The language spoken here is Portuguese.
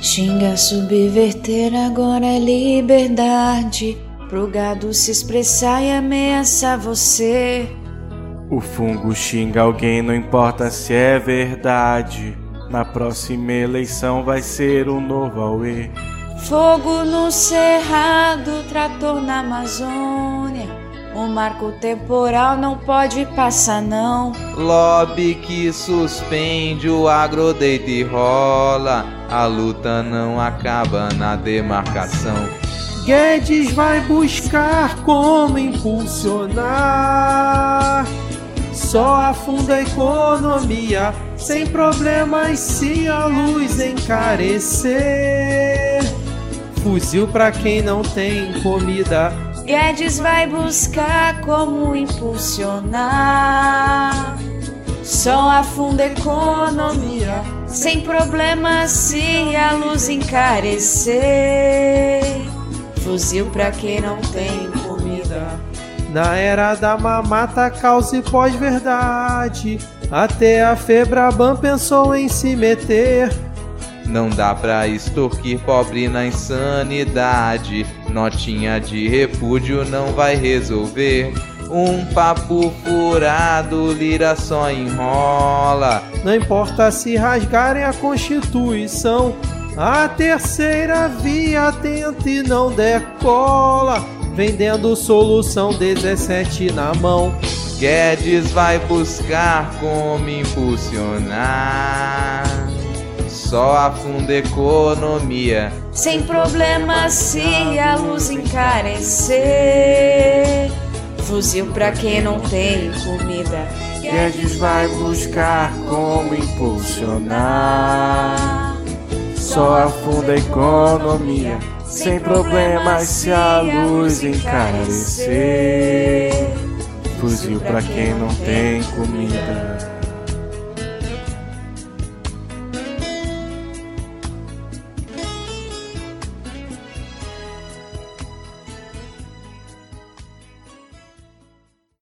Xinga, subverter agora é liberdade. Pro gado se expressar e ameaçar você. O fungo xinga alguém, não importa se é verdade. Na próxima eleição vai ser um novo Aue. Fogo no cerrado, trator na Amazônia. O marco temporal não pode passar, não. Lobby que suspende o agro deita e rola. A luta não acaba na demarcação. Guedes vai buscar como impulsionar. Só afunda a economia, sem problemas se a luz encarecer. Fuzil pra quem não tem comida. Guedes vai buscar como impulsionar. Só afunda a economia, sem problemas se a luz encarecer. Fuzil pra quem não tem comida. Na era da mamata, causa e pós-verdade. Até a Febraban pensou em se meter. Não dá pra extorquir pobre na insanidade. Notinha de repúdio não vai resolver. Um papo furado, lira só enrola. Não importa se rasgarem a Constituição. A terceira via tenta e não decola. Vendendo solução 17 na mão. Guedes vai buscar como impulsionar. Só afunda economia. Sem problemas se a luz encarecer. Fuzil pra quem não tem comida. Guedes vai buscar como impulsionar. Só afunda economia. Sem problemas se a luz encarecer. Fuzil pra quem não tem comida.